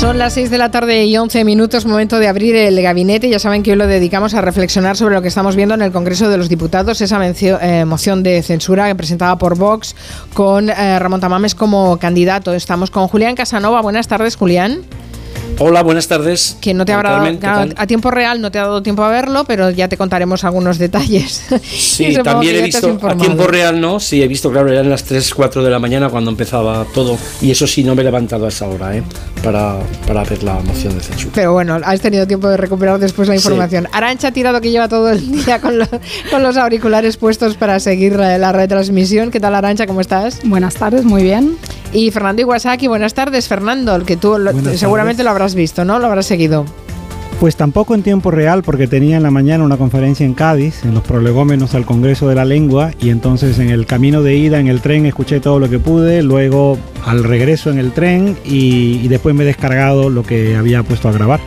Son las 6 de la tarde y 11 minutos, momento de abrir el gabinete. Ya saben que hoy lo dedicamos a reflexionar sobre lo que estamos viendo en el Congreso de los Diputados, esa eh, moción de censura presentada por Vox con eh, Ramón Tamames como candidato. Estamos con Julián Casanova. Buenas tardes, Julián. Hola, buenas tardes. Que no te habrá dado, a tiempo real no te ha dado tiempo a verlo, pero ya te contaremos algunos detalles. Sí, también he visto a tiempo real no, sí he visto, claro, eran las 3, 4 de la mañana cuando empezaba todo y eso sí no me he levantado a esa hora, ¿eh? Para, para ver la moción de censura. Pero bueno, has tenido tiempo de recuperar después la información. Arancha ha tirado que lleva todo el día con, con los auriculares puestos para seguir la, la retransmisión. ¿Qué tal Arancha? ¿Cómo estás? Buenas tardes, muy bien. Y Fernando Iwasaki, buenas tardes, Fernando, el que tú seguramente lo habrás visto, ¿no? Lo habrás seguido. Pues tampoco en tiempo real, porque tenía en la mañana una conferencia en Cádiz, en los prolegómenos al Congreso de la Lengua, y entonces en el camino de ida en el tren escuché todo lo que pude, luego al regreso en el tren y, y después me he descargado lo que había puesto a grabar.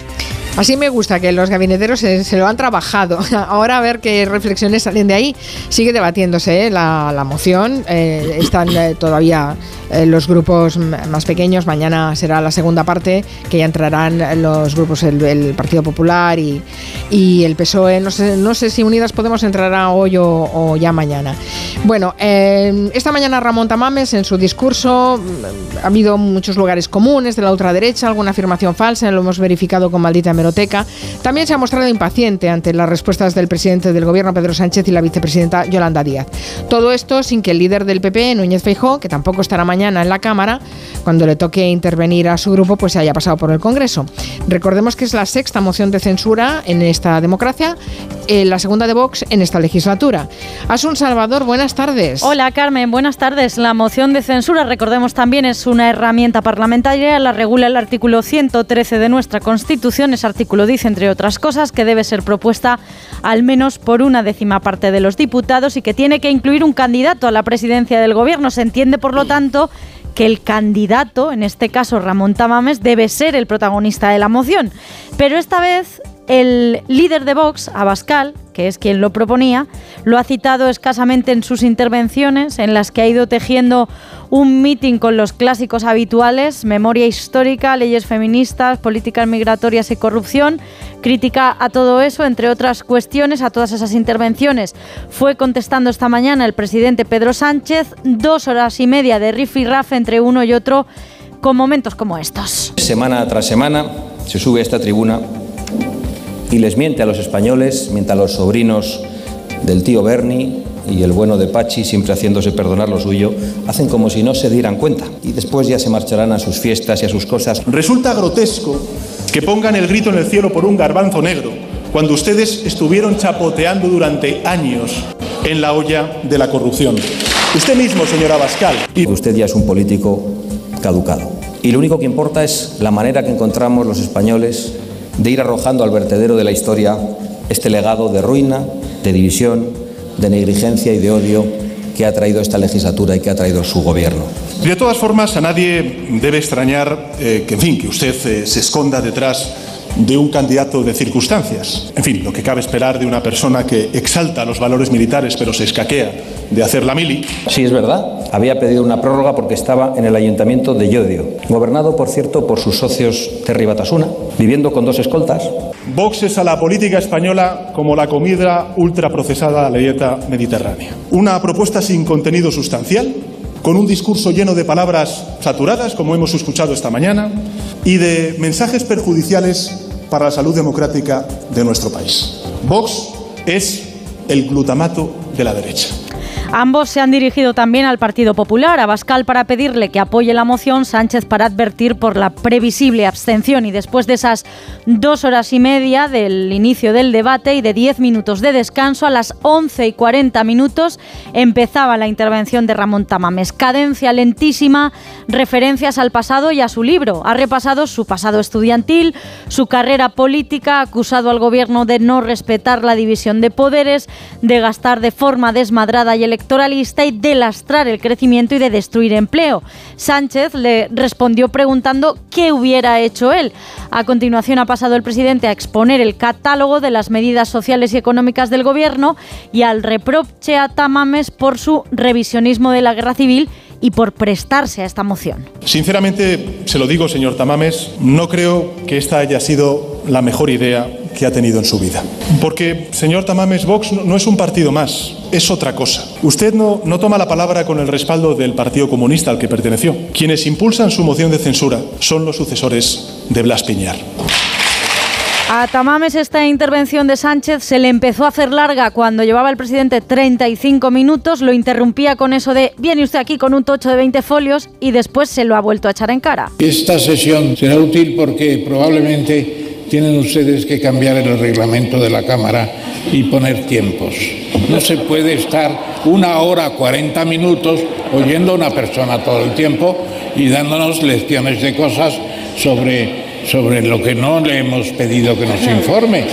Así me gusta que los gabineteros se, lo han trabajado. Ahora a ver qué reflexiones salen de ahí. Sigue debatiéndose ¿eh? la, moción. Eh, están eh, todavía los grupos más pequeños. Mañana será la segunda parte, que ya entrarán los grupos, el, Partido Popular y, el PSOE. No sé, no sé si Unidas Podemos entrará hoy o, ya mañana. Bueno, esta mañana Ramón Tamames en su discurso ha habido muchos lugares comunes de la ultraderecha, alguna afirmación falsa, lo hemos verificado con maldita también se ha mostrado impaciente ante las respuestas del presidente del gobierno, Pedro Sánchez, y la vicepresidenta Yolanda Díaz. Todo esto sin que el líder del PP, Núñez Feijó, que tampoco estará mañana en la Cámara, cuando le toque intervenir a su grupo, pues se haya pasado por el Congreso. Recordemos que es la sexta moción de censura en esta democracia, eh, la segunda de Vox en esta legislatura. Asun Salvador, buenas tardes. Hola Carmen, buenas tardes. La moción de censura, recordemos también, es una herramienta parlamentaria, la regula el artículo 113 de nuestra Constitución, ese artículo dice, entre otras cosas, que debe ser propuesta al menos por una décima parte de los diputados y que tiene que incluir un candidato a la presidencia del Gobierno. Se entiende, por lo tanto, que el candidato, en este caso Ramón Tamames, debe ser el protagonista de la moción. Pero esta vez el líder de Vox, Abascal, que es quien lo proponía, lo ha citado escasamente en sus intervenciones, en las que ha ido tejiendo un mitin con los clásicos habituales, memoria histórica, leyes feministas, políticas migratorias y corrupción, crítica a todo eso, entre otras cuestiones, a todas esas intervenciones. Fue contestando esta mañana el presidente Pedro Sánchez, dos horas y media de riff y raf entre uno y otro, con momentos como estos. Semana tras semana se sube a esta tribuna y les miente a los españoles, miente a los sobrinos del tío Bernie y el bueno de Pachi, siempre haciéndose perdonar lo suyo, hacen como si no se dieran cuenta y después ya se marcharán a sus fiestas y a sus cosas. Resulta grotesco que pongan el grito en el cielo por un garbanzo negro cuando ustedes estuvieron chapoteando durante años en la olla de la corrupción. Usted mismo, señora Bascal. Y usted ya es un político caducado. Y lo único que importa es la manera que encontramos los españoles de ir arrojando al vertedero de la historia este legado de ruina, de división, de negligencia y de odio que ha traído esta legislatura y que ha traído su gobierno. De todas formas, a nadie debe extrañar eh, que, en fin, que usted eh, se esconda detrás de un candidato de circunstancias. En fin, lo que cabe esperar de una persona que exalta los valores militares pero se escaquea de hacer la mili. Sí, es verdad. Había pedido una prórroga porque estaba en el ayuntamiento de Llodio, gobernado, por cierto, por sus socios Terry Batasuna, viviendo con dos escoltas. Vox es a la política española como la comida ultraprocesada a la dieta mediterránea. Una propuesta sin contenido sustancial, con un discurso lleno de palabras saturadas, como hemos escuchado esta mañana, y de mensajes perjudiciales para la salud democrática de nuestro país. Vox es el glutamato de la derecha. Ambos se han dirigido también al Partido Popular, a Bascal para pedirle que apoye la moción, Sánchez para advertir por la previsible abstención. Y después de esas dos horas y media del inicio del debate y de diez minutos de descanso, a las once y cuarenta minutos empezaba la intervención de Ramón Tamames. Cadencia lentísima, referencias al pasado y a su libro. Ha repasado su pasado estudiantil, su carrera política, acusado al gobierno de no respetar la división de poderes, de gastar de forma desmadrada y electoral electoralista y de lastrar el crecimiento y de destruir empleo. Sánchez le respondió preguntando qué hubiera hecho él. A continuación ha pasado el presidente a exponer el catálogo de las medidas sociales y económicas del gobierno y al reproche a Tamames por su revisionismo de la guerra civil y por prestarse a esta moción. Sinceramente, se lo digo, señor Tamames, no creo que esta haya sido la mejor idea que ha tenido en su vida. Porque, señor Tamames, Vox no es un partido más, es otra cosa. Usted no, no toma la palabra con el respaldo del Partido Comunista al que perteneció. Quienes impulsan su moción de censura son los sucesores de Blas Piñar. A Tamames esta intervención de Sánchez se le empezó a hacer larga cuando llevaba el presidente 35 minutos, lo interrumpía con eso de viene usted aquí con un tocho de 20 folios y después se lo ha vuelto a echar en cara. Esta sesión será útil porque probablemente tienen ustedes que cambiar el reglamento de la Cámara y poner tiempos. No se puede estar una hora, 40 minutos oyendo a una persona todo el tiempo y dándonos lecciones de cosas sobre sobre lo que no le hemos pedido que nos informe.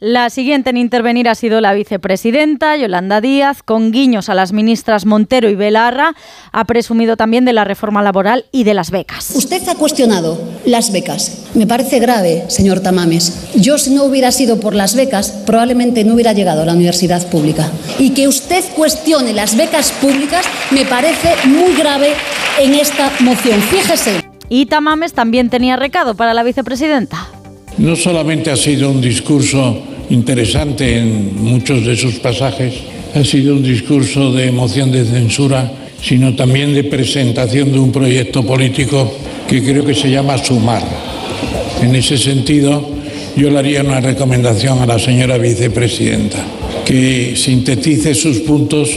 La siguiente en intervenir ha sido la vicepresidenta Yolanda Díaz, con guiños a las ministras Montero y Belarra. Ha presumido también de la reforma laboral y de las becas. Usted ha cuestionado las becas. Me parece grave, señor Tamames. Yo, si no hubiera sido por las becas, probablemente no hubiera llegado a la universidad pública. Y que usted cuestione las becas públicas me parece muy grave en esta moción. Fíjese. Y Tamames también tenía recado para la vicepresidenta. No solamente ha sido un discurso interesante en muchos de sus pasajes, ha sido un discurso de emoción de censura, sino también de presentación de un proyecto político que creo que se llama Sumar. En ese sentido, yo le haría una recomendación a la señora vicepresidenta, que sintetice sus puntos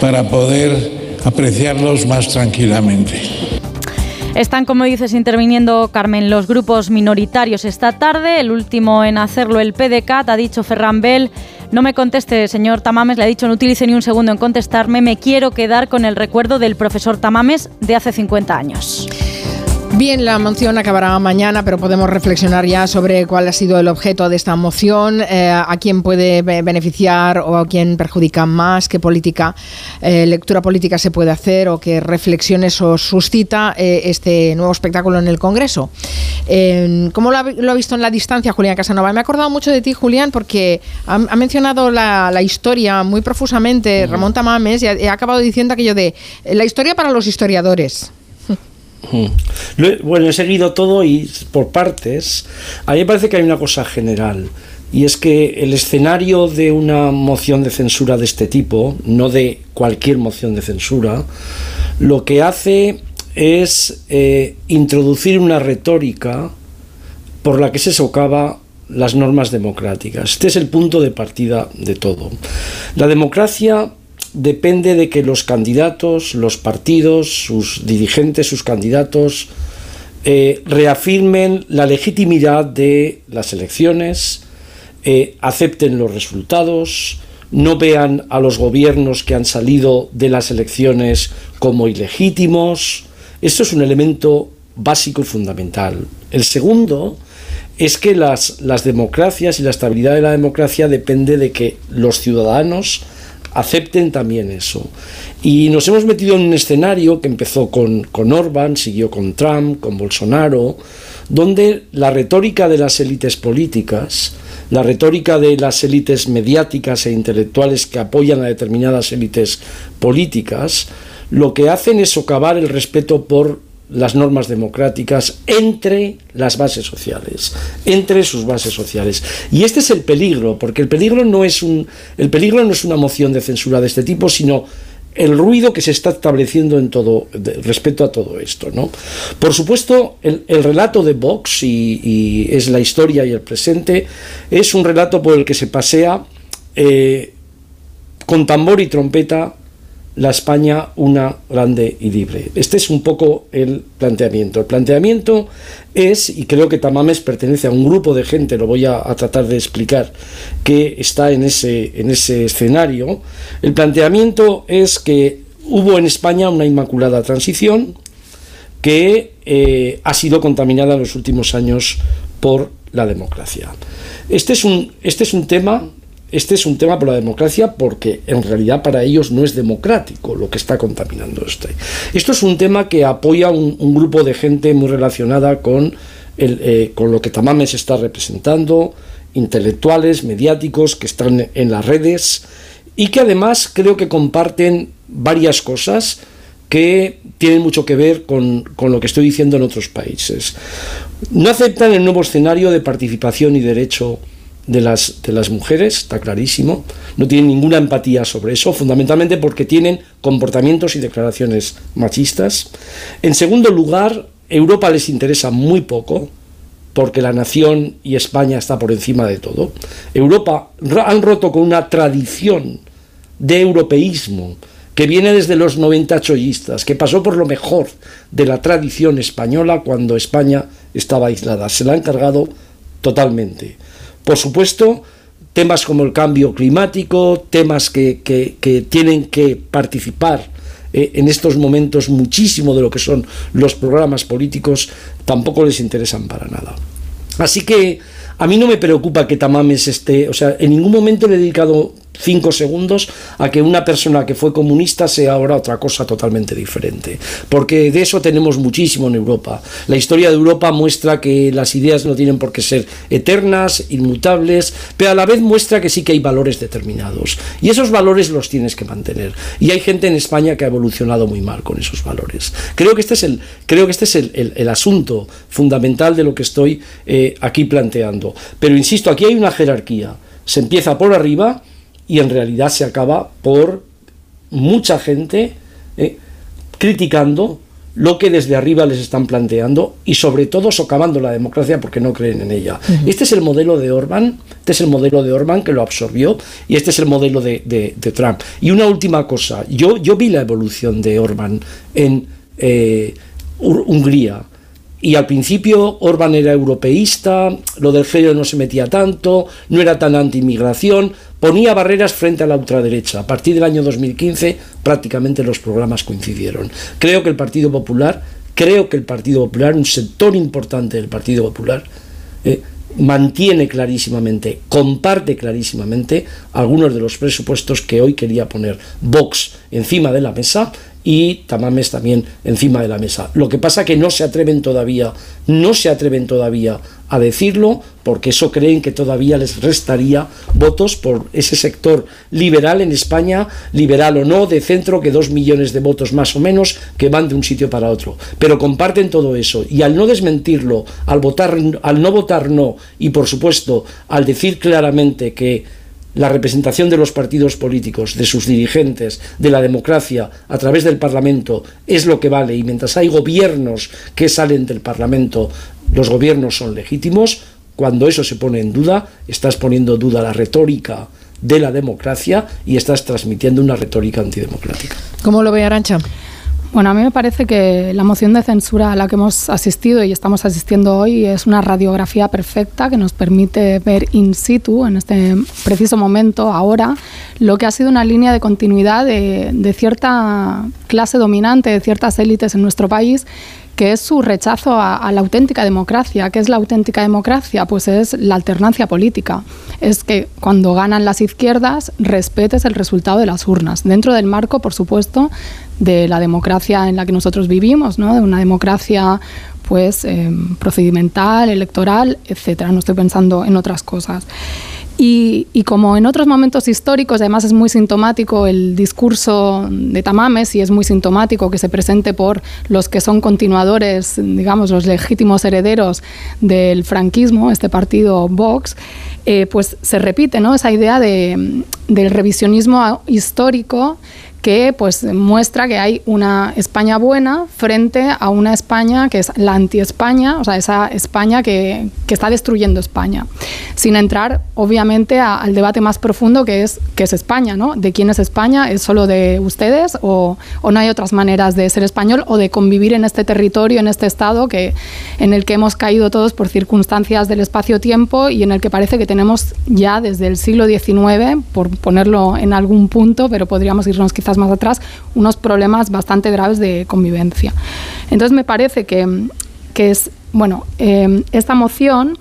para poder apreciarlos más tranquilamente. Están, como dices, interviniendo, Carmen, los grupos minoritarios esta tarde. El último en hacerlo, el PDCAT, ha dicho Ferran Bell. No me conteste, señor Tamames, le ha dicho no utilice ni un segundo en contestarme. Me quiero quedar con el recuerdo del profesor Tamames de hace 50 años. Bien, la moción acabará mañana, pero podemos reflexionar ya sobre cuál ha sido el objeto de esta moción, eh, a quién puede beneficiar o a quién perjudica más, qué política, eh, lectura política se puede hacer o qué reflexiones os suscita eh, este nuevo espectáculo en el Congreso. ¿Cómo lo ha, visto en la distancia Julián Casanova? Me he acordado mucho de ti, Julián, porque ha, mencionado la, historia muy profusamente, Ramón Tamames, y ha acabado diciendo aquello de la historia para los historiadores. Bueno, he seguido todo y por partes. A mí me parece que hay una cosa general. Y es que el escenario de una moción de censura de este tipo, no de cualquier moción de censura, lo que hace es eh, introducir una retórica por la que se socava las normas democráticas. Este es el punto de partida de todo. La democracia depende de que los candidatos, los partidos, sus dirigentes, sus candidatos, eh, reafirmen la legitimidad de las elecciones, eh, acepten los resultados, no vean a los gobiernos que han salido de las elecciones como ilegítimos. Esto es un elemento básico y fundamental. El segundo es que las, las democracias y la estabilidad de la democracia depende de que los ciudadanos acepten también eso. Y nos hemos metido en un escenario que empezó con, con Orban, siguió con Trump, con Bolsonaro, donde la retórica de las élites políticas, la retórica de las élites mediáticas e intelectuales que apoyan a determinadas élites políticas, lo que hacen es socavar el respeto por las normas democráticas entre las bases sociales, entre sus bases sociales. Y este es el peligro, porque el peligro no es un el peligro no es una moción de censura de este tipo, sino el ruido que se está estableciendo en todo respecto a todo esto, ¿no? Por supuesto, el, relato de Vox y, es la historia y el presente es un relato por el que se pasea eh, con tambor y trompeta la España una grande y libre. Este es un poco el planteamiento. El planteamiento es, y creo que Tamames pertenece a un grupo de gente, lo voy a, tratar de explicar, que está en ese, en ese escenario. El planteamiento es que hubo en España una inmaculada transición que eh, ha sido contaminada en los últimos años por la democracia. Este es un, este es un tema este es un tema por la democracia porque en realidad para ellos no es democrático lo que está contaminando este. Esto es un tema que apoya un, grupo de gente muy relacionada con, eh, con lo que Tamames está representando, intelectuales, mediáticos que están en las redes y que además creo que comparten varias cosas que tienen mucho que ver con, con, lo que estoy diciendo en otros países. No aceptan el nuevo escenario de participación y derecho de las, de las mujeres, está clarísimo. No tienen ninguna empatía sobre eso, fundamentalmente porque tienen comportamientos y declaraciones machistas. En segundo lugar, Europa les interesa muy poco, porque la nación y España está por encima de todo. Europa han roto con una tradición de europeísmo que viene desde los 90 chollistas, que pasó por lo mejor de la tradición española cuando España estaba aislada. Se la han cargado totalmente. Por supuesto, temas como el cambio climático, temas que, tienen que participar eh, en estos momentos muchísimo de lo que son los programas políticos, tampoco les interesan para nada. Así que a mí no me preocupa que Tamames esté, o sea, en ningún momento le he dedicado cinco segundos a que una persona que fue comunista sea ahora otra cosa totalmente diferente. Porque de eso tenemos muchísimo en Europa. La historia de Europa muestra que las ideas no tienen por qué ser eternas, inmutables, pero a la vez muestra que sí que hay valores determinados. Y esos valores los tienes que mantener. Y hay gente en España que ha evolucionado muy mal con esos valores. Creo que este es el, creo que este es el, asunto fundamental de lo que estoy eh, aquí planteando. Pero insisto, aquí hay una jerarquía. Se empieza por arriba y en realidad se acaba por mucha gente eh, criticando lo que desde arriba les están planteando y sobre todo socavando la democracia porque no creen en ella. Este es el modelo de Orban, este es el modelo de Orban que lo absorbió y este es el modelo de, Trump. Y una última cosa, yo, yo vi la evolución de Orban en eh, Hungría. Y al principio Orban era europeísta, lo del género no se metía tanto, no era tan anti-inmigración, ponía barreras frente a la ultraderecha. A partir del año 2015 prácticamente los programas coincidieron. Creo que el Partido Popular, creo que el Partido Popular, un sector importante del Partido Popular, eh, mantiene clarísimamente, comparte clarísimamente algunos de los presupuestos que hoy quería poner Vox encima de la mesa y Tamames también encima de la mesa. Lo que pasa que no se atreven todavía, no se atreven todavía a decirlo porque eso creen que todavía les restaría votos por ese sector liberal en España, liberal o no, de centro, que dos millones de votos más o menos que van de un sitio para otro. Pero comparten todo eso y al no desmentirlo, al votar, al no votar no y por supuesto al decir claramente que la representación de los partidos políticos, de sus dirigentes, de la democracia a través del Parlamento es lo que vale y mientras hay gobiernos que salen del Parlamento, los gobiernos son legítimos, cuando eso se pone en duda, estás poniendo en duda la retórica de la democracia y estás transmitiendo una retórica antidemocrática. ¿Cómo lo ve Arancha? Bueno, a mí me parece que la moción de censura a la que hemos asistido y estamos asistiendo hoy es una radiografía perfecta que nos permite ver in situ, en este preciso momento, ahora, lo que ha sido una línea de continuidad de, de cierta clase dominante, de ciertas élites en nuestro país que es su rechazo a, la auténtica democracia. ¿Qué es la auténtica democracia? Pues es la alternancia política. Es que cuando ganan las izquierdas respetes el resultado de las urnas, dentro del marco, por supuesto, de la democracia en la que nosotros vivimos, ¿no? de una democracia pues eh, procedimental, electoral, etcétera. No estoy pensando en otras cosas. Y, como en otros momentos históricos, además es muy sintomático el discurso de Tamames y es muy sintomático que se presente por los que son continuadores, digamos, los legítimos herederos del franquismo, este partido Vox, eh, pues se repite ¿no? esa idea de, del revisionismo histórico que pues muestra que hay una España buena frente a una España que es la anti-España, o sea, esa España que, que, está destruyendo España. Sin entrar, obviamente, al debate más profundo que es qué es España, ¿no? ¿De quién es España? ¿Es solo de ustedes o, o, no hay otras maneras de ser español o de convivir en este territorio, en este estado que, en el que hemos caído todos por circunstancias del espacio-tiempo y en el que parece que tenemos ya desde el siglo XIX, por ponerlo en algún punto, pero podríamos irnos quizás más atrás, unos problemas bastante graves de convivencia. Entonces me parece que, que es, bueno, eh, esta moción,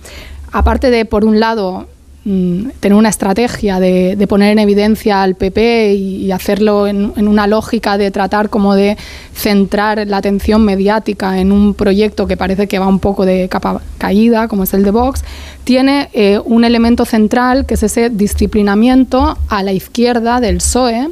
aparte de, por un lado, mm, tener una estrategia de, poner en evidencia al PP y, hacerlo en, una lógica de tratar como de centrar la atención mediática en un proyecto que parece que va un poco de capa caída, como es el de Vox, tiene eh, un elemento central que es ese disciplinamiento a la izquierda del PSOE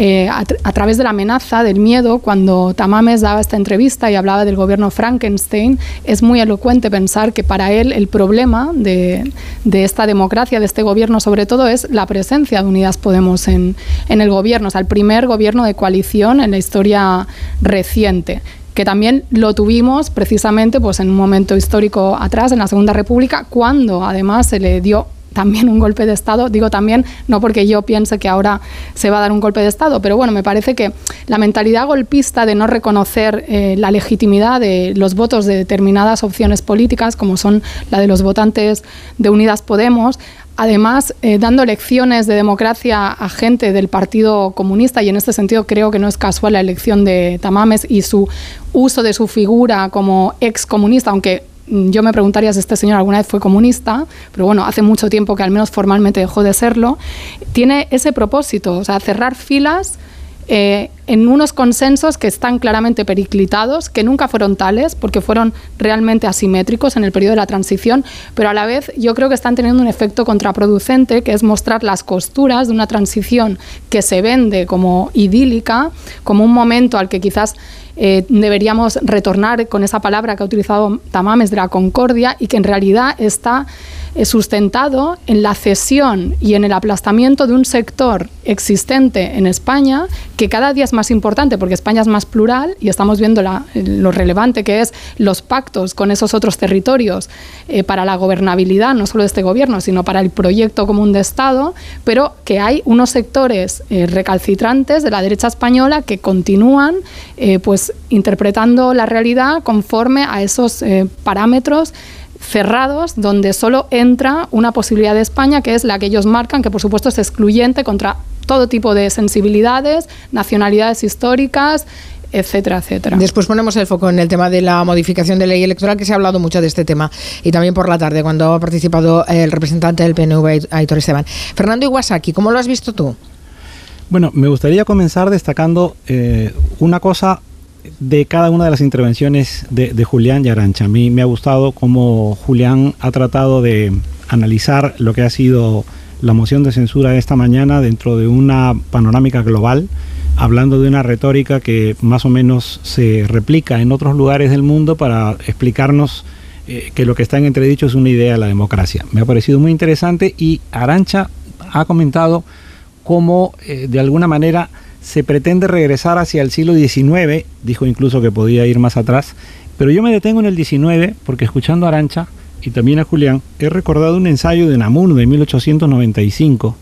eh, a, través de la amenaza, del miedo, cuando Tamames daba esta entrevista y hablaba del gobierno Frankenstein, es muy elocuente pensar que para él el problema de, esta democracia, de este gobierno sobre todo, es la presencia de Unidas Podemos en, en el gobierno, o sea, el primer gobierno de coalición en la historia reciente que también lo tuvimos precisamente pues, en un momento histórico atrás, en la Segunda República, cuando además se le dio también un golpe de Estado. Digo también, no porque yo piense que ahora se va a dar un golpe de Estado, pero bueno, me parece que la mentalidad golpista de no reconocer eh, la legitimidad de los votos de determinadas opciones políticas, como son la de los votantes de Unidas Podemos, además eh, dando lecciones de democracia a gente del Partido Comunista y en este sentido creo que no es casual la elección de Tamames y su uso de su figura como ex comunista, aunque yo me preguntaría si este señor alguna vez fue comunista, pero bueno, hace mucho tiempo que al menos formalmente dejó de serlo, tiene ese propósito, o sea, cerrar filas eh, en unos consensos que están claramente periclitados, que nunca fueron tales, porque fueron realmente asimétricos en el periodo de la transición, pero a la vez yo creo que están teniendo un efecto contraproducente, que es mostrar las costuras de una transición que se vende como idílica, como un momento al que quizás eh, deberíamos retornar con esa palabra que ha utilizado Tamames de la concordia y que en realidad está eh, sustentado en la cesión y en el aplastamiento de un sector existente en España que cada día es más importante porque España es más plural y estamos viendo lo relevante que es los pactos con esos otros territorios eh, para la gobernabilidad, no solo de este gobierno, sino para el proyecto común de Estado, pero que hay unos sectores eh, recalcitrantes de la derecha española que continúan pues interpretando la realidad conforme a esos parámetros cerrados donde solo entra una posibilidad de España que es la que ellos marcan, que por supuesto es excluyente contra todo tipo de sensibilidades, nacionalidades históricas, etcétera, etcétera. Después ponemos el foco en el tema de la modificación de ley electoral, que se ha hablado mucho de este tema, y también por la tarde, cuando ha participado el representante del PNV, Aitor Esteban. Fernando Iwasaki, ¿cómo lo has visto tú? Bueno, me gustaría comenzar destacando eh, una cosa de cada una de las intervenciones de, Julián y Arancha. A mí me ha gustado cómo Julián ha tratado de analizar lo que ha sido la moción de censura de esta mañana dentro de una panorámica global, hablando de una retórica que más o menos se replica en otros lugares del mundo para explicarnos eh, que lo que está en entredicho es una idea de la democracia. Me ha parecido muy interesante y Arancha ha comentado cómo eh, de alguna manera se pretende regresar hacia el siglo XIX, dijo incluso que podía ir más atrás, pero yo me detengo en el XIX porque escuchando a Arancha y también a Julián, he recordado un ensayo de Namuno de 1895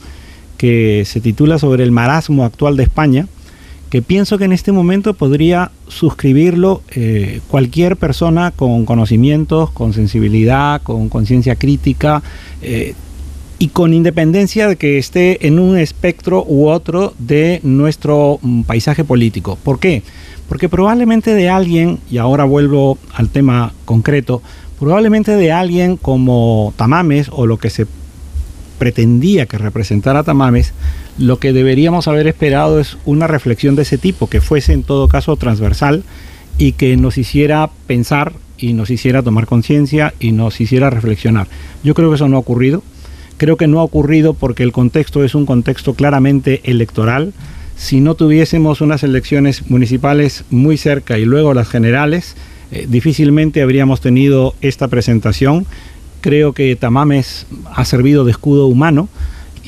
que se titula sobre el marasmo actual de España, que pienso que en este momento podría suscribirlo eh, cualquier persona con conocimientos, con sensibilidad, con conciencia crítica, eh, y con independencia de que esté en un espectro u otro de nuestro mm, paisaje político. ¿Por qué? Porque probablemente de alguien, y ahora vuelvo al tema concreto, probablemente de alguien como Tamames o lo que se pretendía que representara Tamames, lo que deberíamos haber esperado es una reflexión de ese tipo, que fuese en todo caso transversal y que nos hiciera pensar y nos hiciera tomar conciencia y nos hiciera reflexionar. Yo creo que eso no ha ocurrido. Creo que no ha ocurrido porque el contexto es un contexto claramente electoral. Si no tuviésemos unas elecciones municipales muy cerca y luego las generales, eh, difícilmente habríamos tenido esta presentación. Creo que Tamames ha servido de escudo humano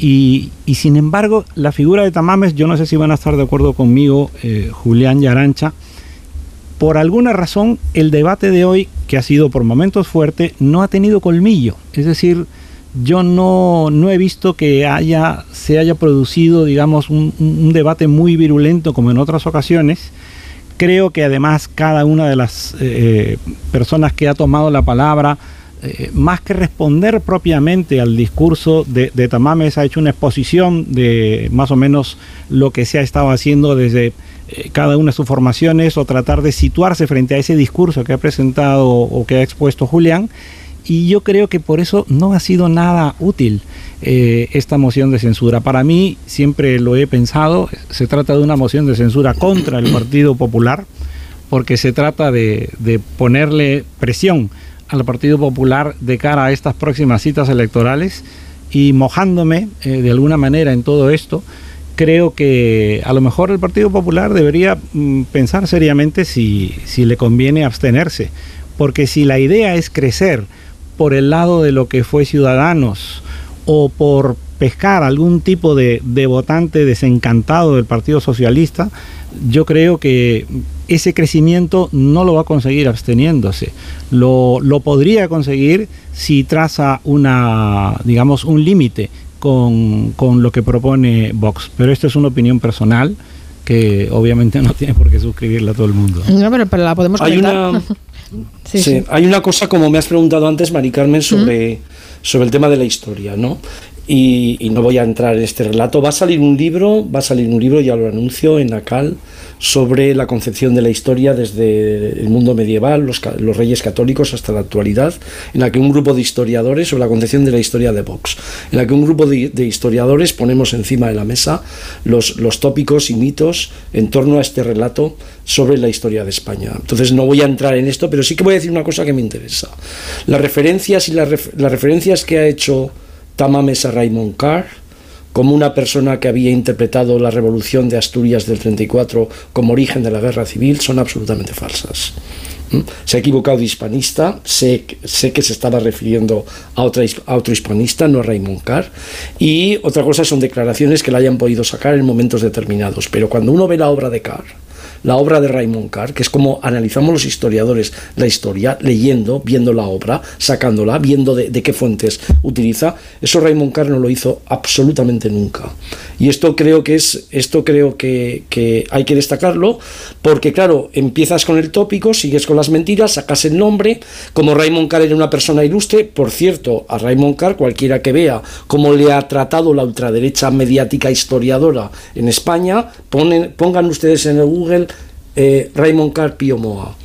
y, sin embargo la figura de Tamames, yo no sé si van a estar de acuerdo conmigo, eh, Julián y Arancha, por alguna razón el debate de hoy, que ha sido por momentos fuerte, no ha tenido colmillo. Es decir, yo no, no, he visto que haya, se haya producido, digamos, un, debate muy virulento como en otras ocasiones. Creo que además cada una de las eh, personas que ha tomado la palabra, eh, más que responder propiamente al discurso de, de, Tamames, ha hecho una exposición de más o menos lo que se ha estado haciendo desde eh, cada una de sus formaciones o tratar de situarse frente a ese discurso que ha presentado o que ha expuesto Julián y yo creo que por eso no ha sido nada útil eh, esta moción de censura. Para mí, siempre lo he pensado, se trata de una moción de censura contra el Partido Popular, porque se trata de, ponerle presión al Partido Popular de cara a estas próximas citas electorales y mojándome eh, de alguna manera en todo esto, creo que a lo mejor el Partido Popular debería mm, pensar seriamente si, si le conviene abstenerse, porque si la idea es crecer por el lado de lo que fue Ciudadanos o por pescar algún tipo de, votante desencantado del Partido Socialista, yo creo que ese crecimiento no lo va a conseguir absteniéndose. Lo, lo podría conseguir si traza una, digamos, un límite con, con, lo que propone Vox. Pero esto es una opinión personal que obviamente no tiene por qué suscribirla todo el mundo. No, pero, la podemos hay una, sí, hay una cosa, como me has preguntado antes, Mari Carmen, sobre, sobre el tema de la historia, ¿no? Y, no voy a entrar en este relato. Va a salir un libro, va a salir un libro, ya lo anuncio, en ACAL, sobre la concepción de la historia desde el mundo medieval, los, reyes católicos hasta la actualidad, en la que un grupo de historiadores, sobre la concepción de la historia de Vox, en la que un grupo de, historiadores ponemos encima de la mesa los, los tópicos y mitos en torno a este relato sobre la historia de España. Entonces no voy a entrar en esto, pero sí que voy a decir una cosa que me interesa. Las referencias y las, las referencias que ha hecho Tamames a Raymond Carr como una persona que había interpretado la revolución de Asturias del 34 como origen de la guerra civil son absolutamente falsas. ¿Mm? Se ha equivocado de hispanista, sé, que se estaba refiriendo a, a otro hispanista, no a Raymond Carr, y otra cosa son declaraciones que la hayan podido sacar en momentos determinados, pero cuando uno ve la obra de Carr, la obra de Raymond Carr, que es como analizamos los historiadores la historia, leyendo, viendo la obra, sacándola, viendo de, qué fuentes utiliza. Eso Raymond Carr no lo hizo absolutamente nunca. Y esto creo que es, esto creo que, hay que destacarlo, porque claro, empiezas con el tópico, sigues con las mentiras, sacas el nombre, como Raymond Carr era una persona ilustre, por cierto, a Raymond Carr, cualquiera que vea cómo le ha tratado la ultraderecha mediática historiadora en España, pongan ustedes en el Google eh, Raymond Carr Pio Moa.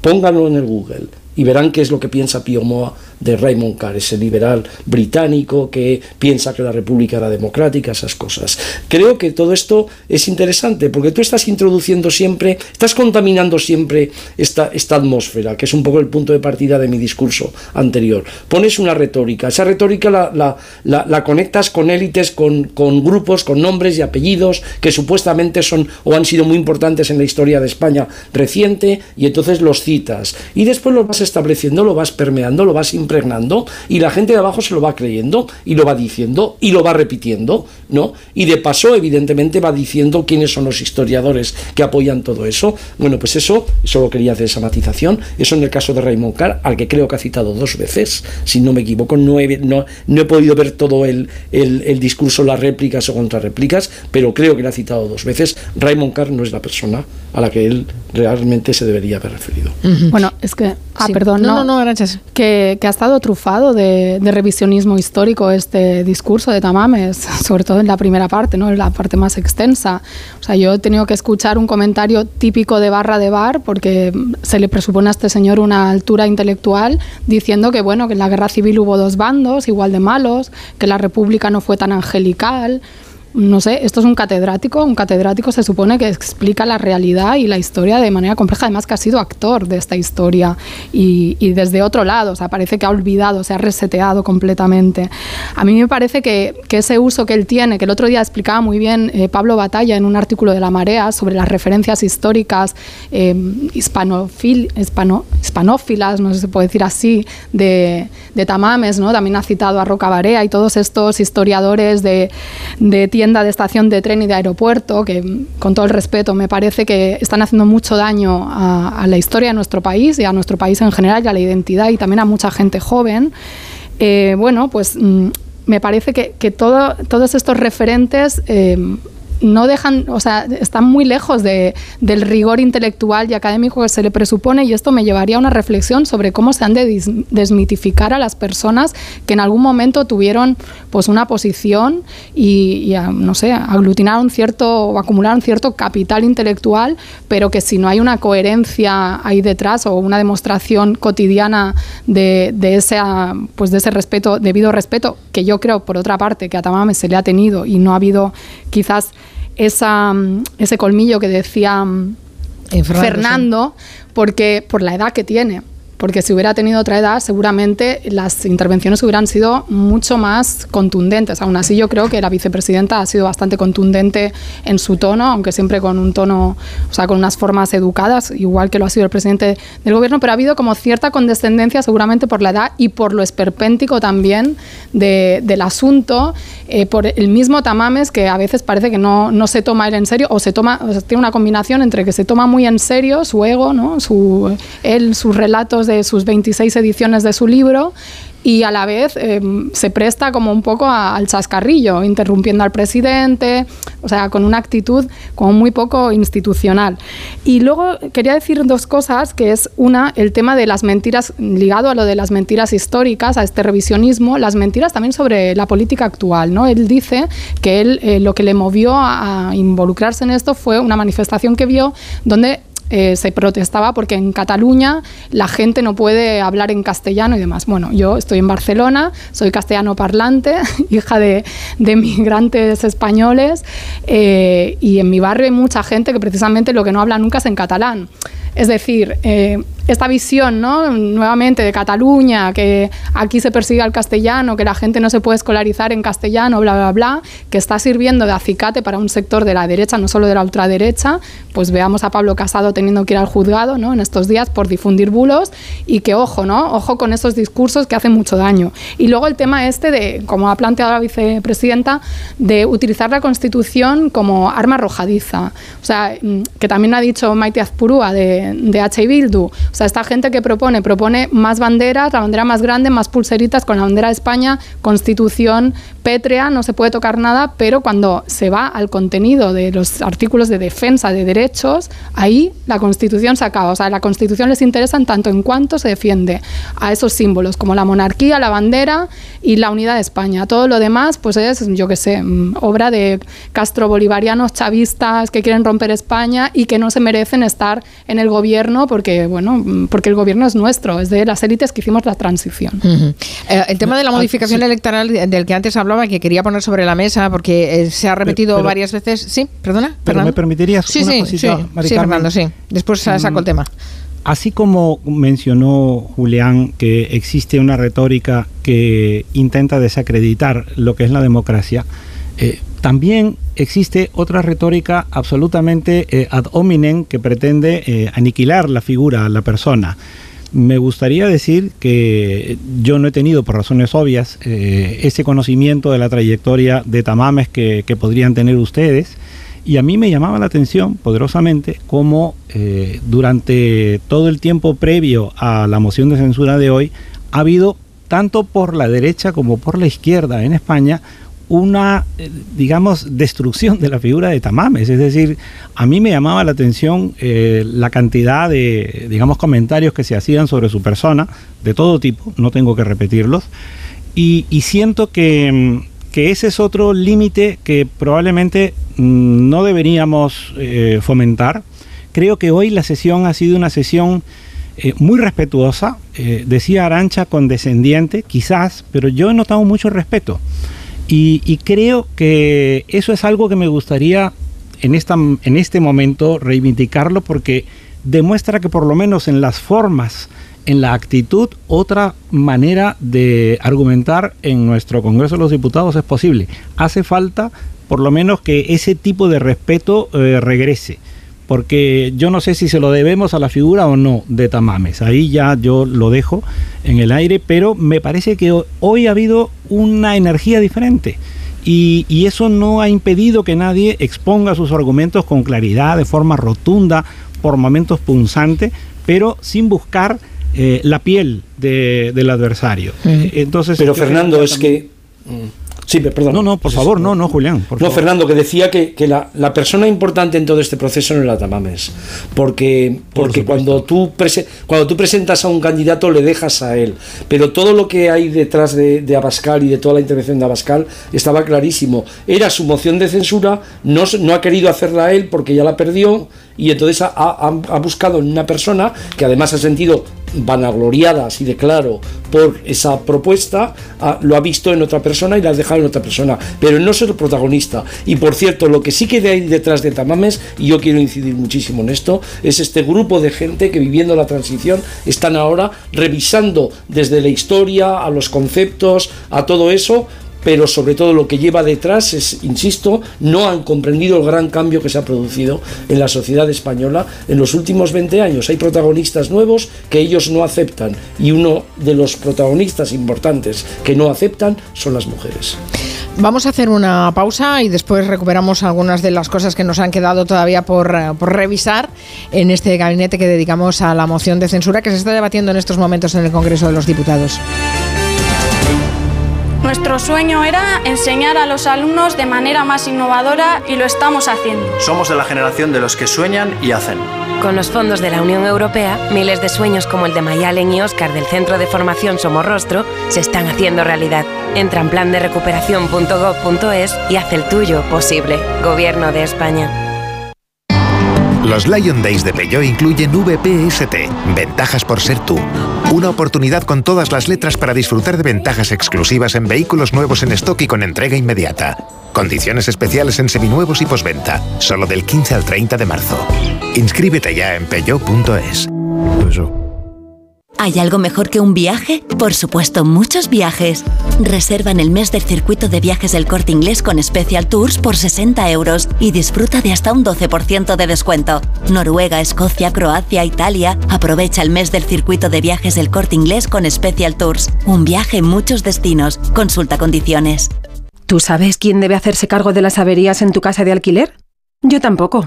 Pónganlo en el Google y verán qué es lo que piensa Pio Moa de Raymond Carr, ese liberal británico que piensa que la república era democrática, esas cosas. Creo que todo esto es interesante porque tú estás introduciendo siempre, estás contaminando siempre esta, esta atmósfera, que es un poco el punto de partida de mi discurso anterior. Pones una retórica, esa retórica la, la, conectas con élites, con, con grupos, con nombres y apellidos que supuestamente son o han sido muy importantes en la historia de España reciente y entonces los citas. Y después lo vas estableciendo, lo vas permeando, lo vas impregnando y la gente de abajo se lo va creyendo y lo va diciendo y lo va repitiendo, ¿no? Y de paso, evidentemente, va diciendo quiénes son los historiadores que apoyan todo eso. Bueno, pues eso, solo quería hacer esa matización. Eso en el caso de Raymond Carr, al que creo que ha citado dos veces, si no me equivoco, no he, no, he podido ver todo el, el, discurso, las réplicas o contrarréplicas, pero creo que lo ha citado dos veces. Raymond Carr no es la persona a la que él realmente se debería haber referido. Bueno, es que, ah, perdón, no, no, no, Que, que estado trufado de, revisionismo histórico este discurso de Tamames, sobre todo en la primera parte, ¿no? en la parte más extensa. O sea, yo he tenido que escuchar un comentario típico de barra de bar porque se le presupone a este señor una altura intelectual diciendo que, bueno, que en la guerra civil hubo dos bandos igual de malos, que la república no fue tan angelical no sé, esto es un catedrático, un catedrático se supone que explica la realidad y la historia de manera compleja, además que ha sido actor de esta historia y, desde otro lado, o sea, parece que ha olvidado, se ha reseteado completamente. A mí me parece que, ese uso que él tiene, que el otro día explicaba muy bien eh, Pablo Batalla en un artículo de La Marea sobre las referencias históricas eh, hispanofil, hispano, hispanófilas, no sé si se puede decir así, de, Tamames, ¿no? también ha citado a Roca Barea y todos estos historiadores de, de tienda de estación de tren y de aeropuerto, que con todo el respeto me parece que están haciendo mucho daño a, la historia de nuestro país y a nuestro país en general y a la identidad y también a mucha gente joven, eh, bueno, pues mm, me parece que, todo, todos estos referentes... Eh, no dejan, o sea, están muy lejos de, del rigor intelectual y académico que se le presupone y esto me llevaría a una reflexión sobre cómo se han de desmitificar a las personas que en algún momento tuvieron pues una posición y, no sé, aglutinaron cierto o acumularon cierto capital intelectual, pero que si no hay una coherencia ahí detrás o una demostración cotidiana de, de ese, pues de ese respeto, debido respeto, que yo creo por otra parte que a Tamame se le ha tenido y no ha habido quizás esa, ese colmillo que decía mm, Fernando, porque por la edad que tiene porque si hubiera tenido otra edad, seguramente las intervenciones hubieran sido mucho más contundentes. Aún así, yo creo que la vicepresidenta ha sido bastante contundente en su tono, aunque siempre con un tono, o sea, con unas formas educadas, igual que lo ha sido el presidente del gobierno, pero ha habido como cierta condescendencia seguramente por la edad y por lo esperpéntico también del asunto, eh, por el mismo Tamames, que a veces parece que no, no se toma él en serio, o se toma, tiene una combinación entre que se toma muy en serio su ego, ¿no? su, él, sus relatos de sus 26 ediciones de su libro y a la vez em, se presta como un poco al chascarrillo, interrumpiendo al presidente, o sea, con una actitud como muy poco institucional. Y luego quería decir dos cosas, que es una, el tema de las mentiras, ligado a lo de las mentiras históricas, a este revisionismo, las mentiras también sobre la política actual, ¿no? Él dice que él, eh, lo que le movió a involucrarse en esto fue una manifestación que vio donde eh, se protestaba porque en Cataluña la gente no puede hablar en castellano y demás. Bueno, yo estoy en Barcelona, soy castellano parlante, hija de, de migrantes españoles, eh, y en mi barrio hay mucha gente que precisamente lo que no habla nunca es en catalán. Es decir, eh, esta visión, ¿no? Nuevamente de Cataluña, que aquí se persigue al castellano, que la gente no se puede escolarizar en castellano, bla, bla, bla, que está sirviendo de acicate para un sector de la derecha, no solo de la ultraderecha, pues veamos a Pablo Casado teniendo que ir al juzgado, ¿no? En estos días por difundir bulos y que ojo, ¿no? Ojo con esos discursos que hacen mucho daño. Y luego el tema este de, como ha planteado la vicepresidenta, de utilizar la Constitución como arma arrojadiza. O sea, mm, que también ha dicho Maite Azpurúa de, de H. Bildu. O sea, esta gente que propone, propone más banderas, la bandera más grande, más pulseritas con la bandera de España, constitución pétrea, no se puede tocar nada, pero cuando se va al contenido de los artículos de defensa de derechos, ahí la constitución se acaba. O sea, la constitución les interesa en tanto en cuanto se defiende a esos símbolos como la monarquía, la bandera y la unidad de España. Todo lo demás, pues es, yo qué sé, mm, obra de castrobolivarianos chavistas que quieren romper España y que no se merecen estar en el gobierno porque, bueno, mm, porque el gobierno es nuestro, es de las élites que hicimos la transición. Eh, el tema de la modificación electoral del que antes hablaba, que quería poner sobre la mesa porque eh, se ha repetido varias veces. Sí, perdona. Pero me permitirías sí, una sí, cosita, sí, sí, Fernando, sí. Después saco el mm, tema. Así como mencionó Julián que existe una retórica que intenta desacreditar lo que es la democracia, eh, también existe otra retórica absolutamente eh, ad hominem que pretende eh, aniquilar la figura, la persona. Me gustaría decir que yo no he tenido, por razones obvias, ese conocimiento de la trayectoria de Tamames que, que podrían tener ustedes. Y a mí me llamaba la atención poderosamente cómo eh, durante todo el tiempo previo a la moción de censura de hoy ha habido, tanto por la derecha como por la izquierda en España, una, eh, digamos, destrucción de la figura de Tamames. Es decir, a mí me llamaba la atención eh, la cantidad de, digamos, comentarios que se hacían sobre su persona, de todo tipo, no tengo que repetirlos, y siento que mm, que ese es otro límite que probablemente mm, no deberíamos eh, fomentar. Creo que hoy la sesión ha sido una sesión muy respetuosa, decía Arancha condescendiente, quizás, pero yo he notado mucho respeto. Y, y, creo que eso es algo que me gustaría en, esta, en este momento reivindicarlo porque demuestra que por lo menos en las formas en la actitud otra manera de argumentar en nuestro Congreso de los Diputados es posible. Hace falta por lo menos que ese tipo de respeto eh, regrese. Porque yo no sé si se lo debemos a la figura o no de Tamames. Ahí ya yo lo dejo en el aire, pero me parece que hoy ha habido una energía diferente. Y, y, eso no ha impedido que nadie exponga sus argumentos con claridad, de forma rotunda, por momentos punzante, pero sin buscar eh, la piel del adversario. Entonces, Pero Fernando, es que... Sí, perdón. No, no, por favor, no, no, Julián. no, Fernando, que decía que, que la, la, persona importante en todo este proceso no era Tamames. Porque, porque cuando, tú cuando tú presentas a un candidato le dejas a él. Pero todo lo que hay detrás de, de, Abascal y de toda la intervención de Abascal estaba clarísimo. Era su moción de censura, no, no ha querido hacerla él porque ya la perdió y entonces ha, ha, ha buscado en una persona que además ha sentido vanagloriada, así de claro, por esa propuesta, lo ha visto en otra persona y la ha dejado en otra persona, pero no es el protagonista. Y por cierto, lo que sí que hay detrás de Tamames, y yo quiero incidir muchísimo en esto, es este grupo de gente que viviendo la transición están ahora revisando desde la historia, a los conceptos, a todo eso, pero sobre todo lo que lleva detrás es, insisto, no han comprendido el gran cambio que se ha producido en la sociedad española en los últimos 20 años. Hay protagonistas nuevos que ellos no aceptan y uno de los protagonistas importantes que no aceptan son las mujeres. Vamos a hacer una pausa y después recuperamos algunas de las cosas que nos han quedado todavía por, eh, por, revisar en este gabinete que dedicamos a la moción de censura que se está debatiendo en estos momentos en el Congreso de los Diputados. Nuestro sueño era enseñar a los alumnos de manera más innovadora y lo estamos haciendo. Somos de la generación de los que sueñan y hacen. Con los fondos de la Unión Europea, miles de sueños como el de Mayalen y Oscar del Centro de Formación Somorrostro se están haciendo realidad. Entra en plan de recuperación.gov.es y haz el tuyo posible. Gobierno de España. Los Lion Days de Peugeot incluyen VPST, ventajas por ser tú. Una oportunidad con todas las letras para disfrutar de ventajas exclusivas en vehículos nuevos en stock y con entrega inmediata. Condiciones especiales en seminuevos y posventa, solo del 15 al 30 de marzo. Inscríbete ya en peugeot.es. ¿Hay algo mejor que un viaje? Por supuesto, muchos viajes. Reserva en el mes del circuito de viajes del corte inglés con Special Tours por 60 euros y disfruta de hasta un 12% de descuento. Noruega, Escocia, Croacia, Italia. Aprovecha el mes del circuito de viajes del corte inglés con Special Tours. Un viaje en muchos destinos. Consulta condiciones. ¿Tú sabes quién debe hacerse cargo de las averías en tu casa de alquiler? Yo tampoco.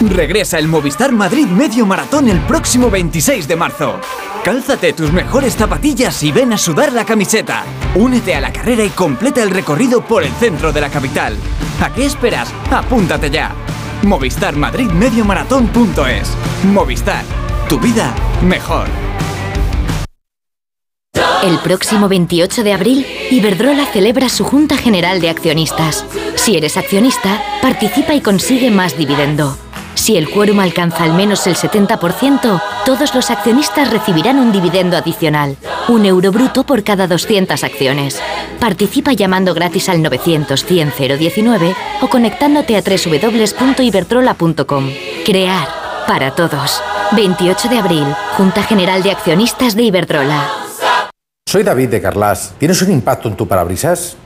Regresa el Movistar Madrid Medio Maratón el próximo 26 de marzo. Cálzate tus mejores zapatillas y ven a sudar la camiseta. Únete a la carrera y completa el recorrido por el centro de la capital. ¿A qué esperas? Apúntate ya. Movistar Madrid Medio. Movistar. Tu vida mejor. El próximo 28 de abril, Iberdrola celebra su Junta General de Accionistas. Si eres accionista, participa y consigue más dividendo. Si el quórum alcanza al menos el 70%, todos los accionistas recibirán un dividendo adicional, un euro bruto por cada 200 acciones. Participa llamando gratis al 900-100-019 o conectándote a www.iberdrola.com. Crear para todos. 28 de abril, Junta General de Accionistas de Iberdrola. Soy David de Carlas. ¿Tienes un impacto en tu parabrisas?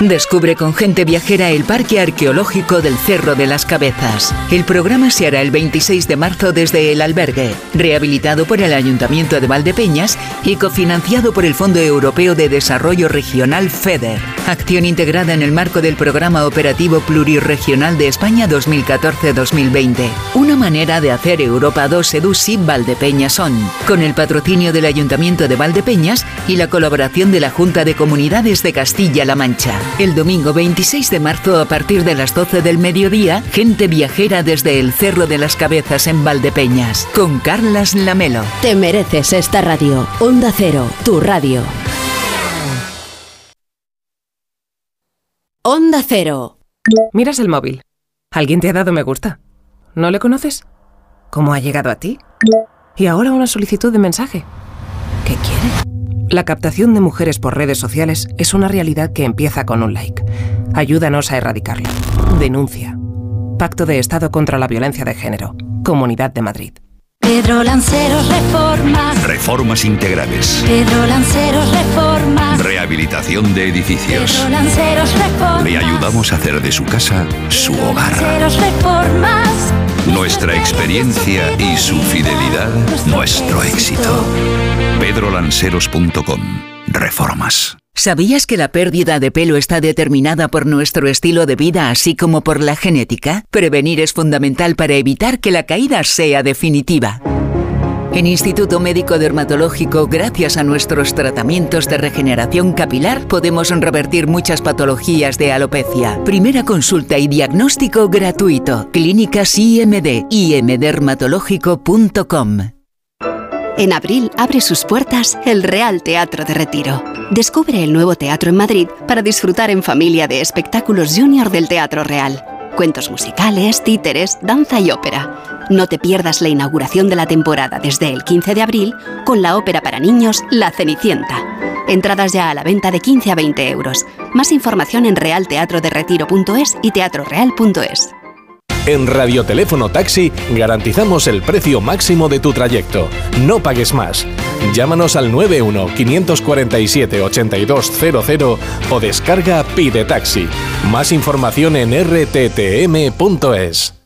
Descubre con gente viajera el Parque Arqueológico del Cerro de las Cabezas. El programa se hará el 26 de marzo desde el albergue, rehabilitado por el Ayuntamiento de Valdepeñas y cofinanciado por el Fondo Europeo de Desarrollo Regional FEDER. Acción integrada en el marco del Programa Operativo Plurirregional de España 2014-2020. Una manera de hacer Europa 2 Sedusi Valdepeñas Son, con el patrocinio del Ayuntamiento de Valdepeñas y la colaboración de la Junta de Comunidades de Castilla-La Mancha. El domingo 26 de marzo a partir de las 12 del mediodía, gente viajera desde el Cerro de las Cabezas en Valdepeñas, con Carlas Lamelo. Te mereces esta radio. Onda Cero, tu radio. Onda Cero. Miras el móvil. ¿Alguien te ha dado me gusta? ¿No le conoces? ¿Cómo ha llegado a ti? Y ahora una solicitud de mensaje. ¿Qué quiere? La captación de mujeres por redes sociales es una realidad que empieza con un like. Ayúdanos a erradicarla. Denuncia. Pacto de Estado contra la Violencia de Género. Comunidad de Madrid. Pedro Lanceros Reformas. Reformas integrales. Pedro Lanceros Reformas. Rehabilitación de edificios. Pedro Lanceros Reformas. Le ayudamos a hacer de su casa su hogar. Lanceros Reformas. Nuestra experiencia y su fidelidad, nuestro éxito. pedrolanceros.com. Reformas. ¿Sabías que la pérdida de pelo está determinada por nuestro estilo de vida así como por la genética? Prevenir es fundamental para evitar que la caída sea definitiva. En Instituto Médico Dermatológico, gracias a nuestros tratamientos de regeneración capilar, podemos revertir muchas patologías de alopecia. Primera consulta y diagnóstico gratuito. Clínicas IMD, imdermatológico.com. En abril abre sus puertas el Real Teatro de Retiro. Descubre el nuevo teatro en Madrid para disfrutar en familia de espectáculos junior del Teatro Real. Cuentos musicales, títeres, danza y ópera. No te pierdas la inauguración de la temporada desde el 15 de abril con la ópera para niños La Cenicienta. Entradas ya a la venta de 15 a 20 euros. Más información en realteatroderetiro.es y teatroreal.es. En Radioteléfono Taxi garantizamos el precio máximo de tu trayecto. No pagues más. Llámanos al 91-547-8200 o descarga Pide Taxi. Más información en rttm.es.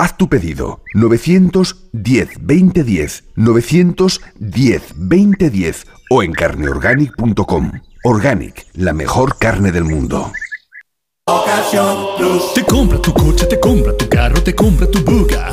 Haz tu pedido 910 2010 910 2010 o en carneorganic.com. Organic, la mejor carne del mundo. Te compra tu coche, te compra tu carro, te compra tu buga.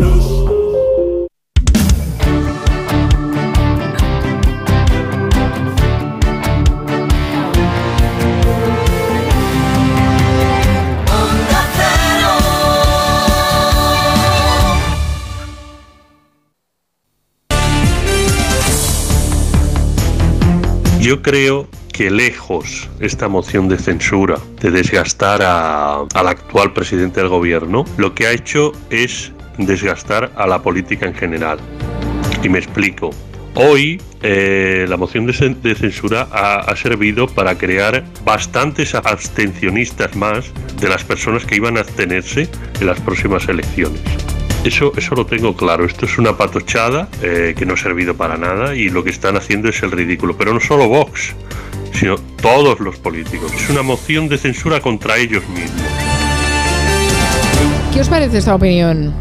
Yo creo que lejos esta moción de censura de desgastar al actual presidente del gobierno, lo que ha hecho es desgastar a la política en general. Y me explico. Hoy eh, la moción de, de censura ha, ha servido para crear bastantes abstencionistas más de las personas que iban a abstenerse en las próximas elecciones. Eso, eso lo tengo claro. Esto es una patochada eh, que no ha servido para nada y lo que están haciendo es el ridículo. Pero no solo Vox, sino todos los políticos. Es una moción de censura contra ellos mismos. ¿Qué os parece esta opinión?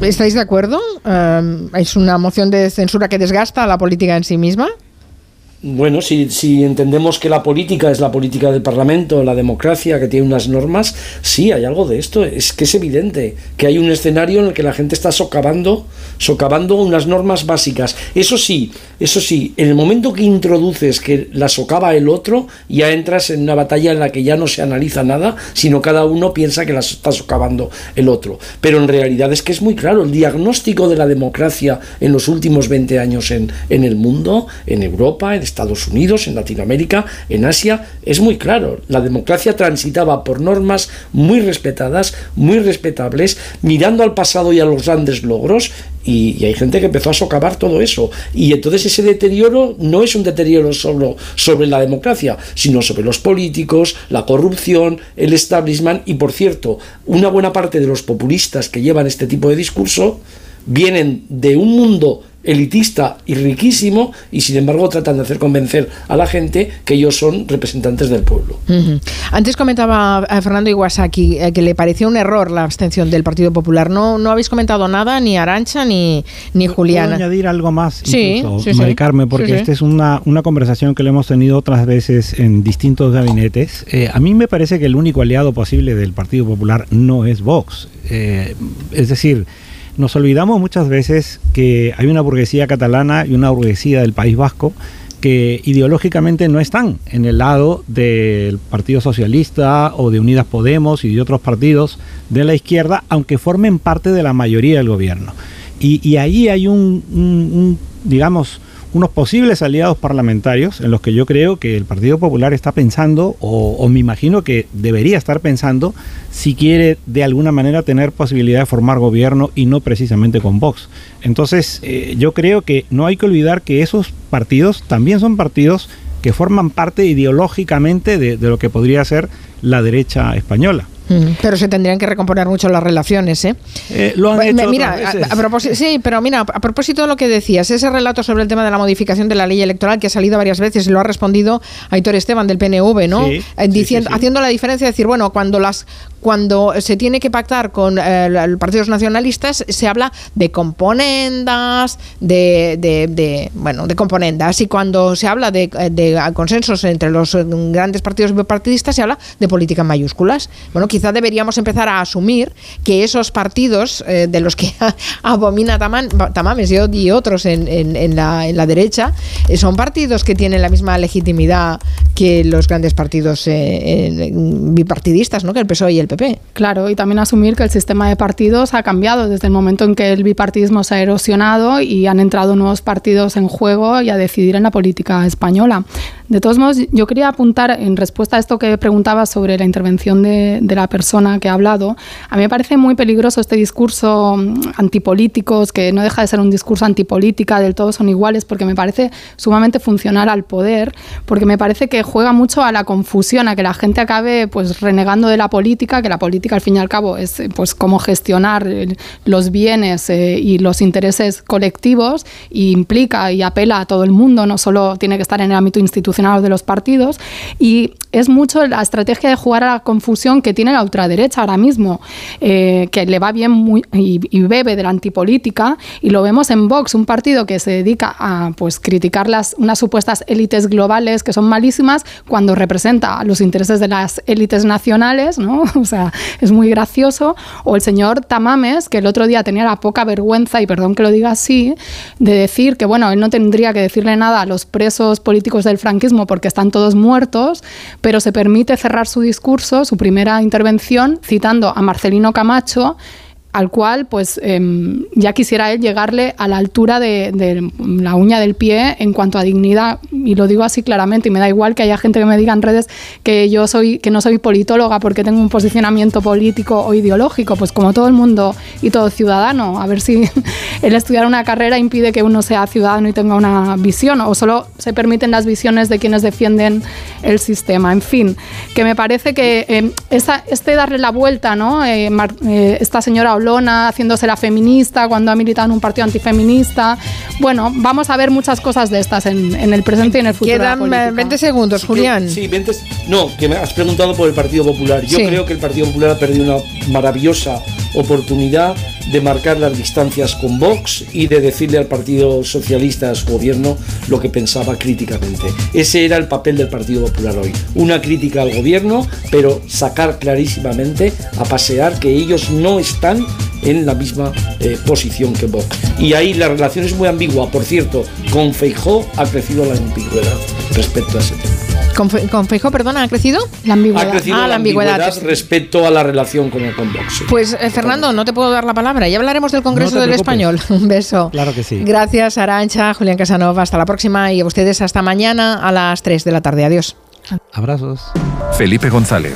¿Estáis de acuerdo? Um, ¿Es una moción de censura que desgasta a la política en sí misma? Bueno, si, si entendemos que la política es la política del Parlamento, la democracia, que tiene unas normas, sí, hay algo de esto. Es que es evidente que hay un escenario en el que la gente está socavando, socavando unas normas básicas. Eso sí, eso sí, en el momento que introduces que la socava el otro, ya entras en una batalla en la que ya no se analiza nada, sino cada uno piensa que la está socavando el otro. Pero en realidad es que es muy claro, el diagnóstico de la democracia en los últimos 20 años en, en el mundo, en Europa, en Estados Unidos, en Latinoamérica, en Asia, es muy claro. La democracia transitaba por normas muy respetadas, muy respetables, mirando al pasado y a los grandes logros, y, y hay gente que empezó a socavar todo eso. Y entonces ese deterioro no es un deterioro solo sobre la democracia, sino sobre los políticos, la corrupción, el establishment, y por cierto, una buena parte de los populistas que llevan este tipo de discurso vienen de un mundo elitista y riquísimo y sin embargo tratan de hacer convencer a la gente que ellos son representantes del pueblo. Antes comentaba a Fernando Iwasaki eh, que le pareció un error la abstención del Partido Popular. No, no habéis comentado nada, ni Arancha ni, ni Juliana. ¿Puedo añadir algo más, Sí, incluso, sí, sí. Mari Carmen? Porque Sí, sí. esta es una, una conversación que le hemos tenido otras veces en distintos gabinetes. Eh, a mí me parece que el único aliado posible del Partido Popular no es Vox. Eh, es decir, nos olvidamos muchas veces que hay una burguesía catalana y una burguesía del País Vasco que ideológicamente no están en el lado del Partido Socialista o de Unidas Podemos y de otros partidos de la izquierda, aunque formen parte de la mayoría del gobierno. Y, ahí hay un, digamos, unos posibles aliados parlamentarios en los que yo creo que el Partido Popular está pensando, o, me imagino que debería estar pensando, si quiere de alguna manera tener posibilidad de formar gobierno y no precisamente con Vox. Entonces, eh, yo creo que no hay que olvidar que esos partidos también son partidos que forman parte ideológicamente de, de lo que podría ser la derecha española. Mm, Pero se tendrían que recomponer mucho las relaciones, ¿eh? Eh, lo han Pues, hecho mira, a, propósito, sí, pero mira, a propósito de lo que decías, ese relato sobre el tema de la modificación de la ley electoral que ha salido varias veces y lo ha respondido Aitor Esteban del PNV, ¿no? Sí, Eh, diciendo, haciendo la diferencia de decir, bueno, cuando las cuando se tiene que pactar con eh, los partidos nacionalistas se habla de componendas, de, de- bueno, de componendas y cuando se habla de, consensos entre los eh, grandes partidos bipartidistas se habla de política en mayúsculas. Bueno, quizá deberíamos empezar a asumir que esos partidos eh, de los que abomina Taman- Tamames y, otros en, la, derecha son partidos que tienen la misma legitimidad que los grandes partidos bipartidistas, ¿no? que el PSOE y el Claro, y también asumir que el sistema de partidos ha cambiado desde el momento en que el bipartidismo se ha erosionado y han entrado nuevos partidos en juego y a decidir en la política española. De todos modos, yo quería apuntar en respuesta a esto que preguntaba sobre la intervención de, de la persona que ha hablado. A mí me parece muy peligroso este discurso mm, antipolíticos, que no deja de ser un discurso antipolítica, del todo son iguales, porque me parece sumamente funcional al poder, porque me parece que juega mucho a la confusión, a que la gente acabe pues renegando de la política, que la política al fin y al cabo es eh, pues cómo gestionar eh, los bienes eh, y los intereses colectivos y implica y apela a todo el mundo, no solo tiene que estar en el ámbito institucional de los partidos y es mucho la estrategia de jugar a la confusión que tiene la ultraderecha ahora mismo, eh, que le va bien muy, y, y bebe de la antipolítica y lo vemos en Vox, un partido que se dedica a pues criticar las unas supuestas élites globales que son malísimas cuando representa los intereses de las élites nacionales, ¿no? O sea, es muy gracioso. O el señor Tamames, que el otro día tenía la poca vergüenza, y perdón que lo diga así, de decir que, bueno, él no tendría que decirle nada a los presos políticos del franquismo porque están todos muertos, pero se permite cerrar su discurso, su primera intervención, citando a Marcelino Camacho al cual pues em, ya quisiera él llegarle a la altura de, la uña del pie en cuanto a dignidad. Y lo digo así claramente y me da igual que haya gente que me diga en redes que yo soy que no soy politóloga porque tengo un posicionamiento político o ideológico. Pues como todo el mundo y todo ciudadano a ver si el estudiar una carrera impide que uno sea ciudadano y tenga una visión o solo se permiten las visiones de quienes defienden el sistema. En fin que me parece que em, este darle la vuelta no Eh, eh, esta señora Olona haciéndose la feminista cuando ha militado en un partido antifeminista. Bueno, vamos a ver muchas cosas de estas en, en el presente y en el futuro. de la Quedan política. eh, 20 segundos, Julián. Sí, 20 No, que me has preguntado por el Partido Popular. Yo Sí. creo que el Partido Popular ha perdido una maravillosa oportunidad de marcar las distancias con Vox y de decirle al Partido Socialista, a su gobierno, lo que pensaba críticamente. Ese era el papel del Partido Popular hoy. Una crítica al gobierno, pero sacar clarísimamente a pasear que ellos no están en la misma eh, posición que Vox. Y ahí la relación es muy ambigua. Por cierto, con Feijó ha crecido la ambigüedad respecto a ese tema. ¿Con, Fe- con Feijóo, perdona, ha crecido? La Ha crecido Ah, la ambigüedad, respecto a la relación con el con Vox. sí. Pues eh, Fernando, no te puedo dar la palabra. Ya hablaremos del Congreso No del. Español. Un beso. Claro que sí. Gracias, Arancha, Julián Casanova. Hasta la próxima y a ustedes hasta mañana a las 3 de la tarde. Adiós. Abrazos. Felipe González,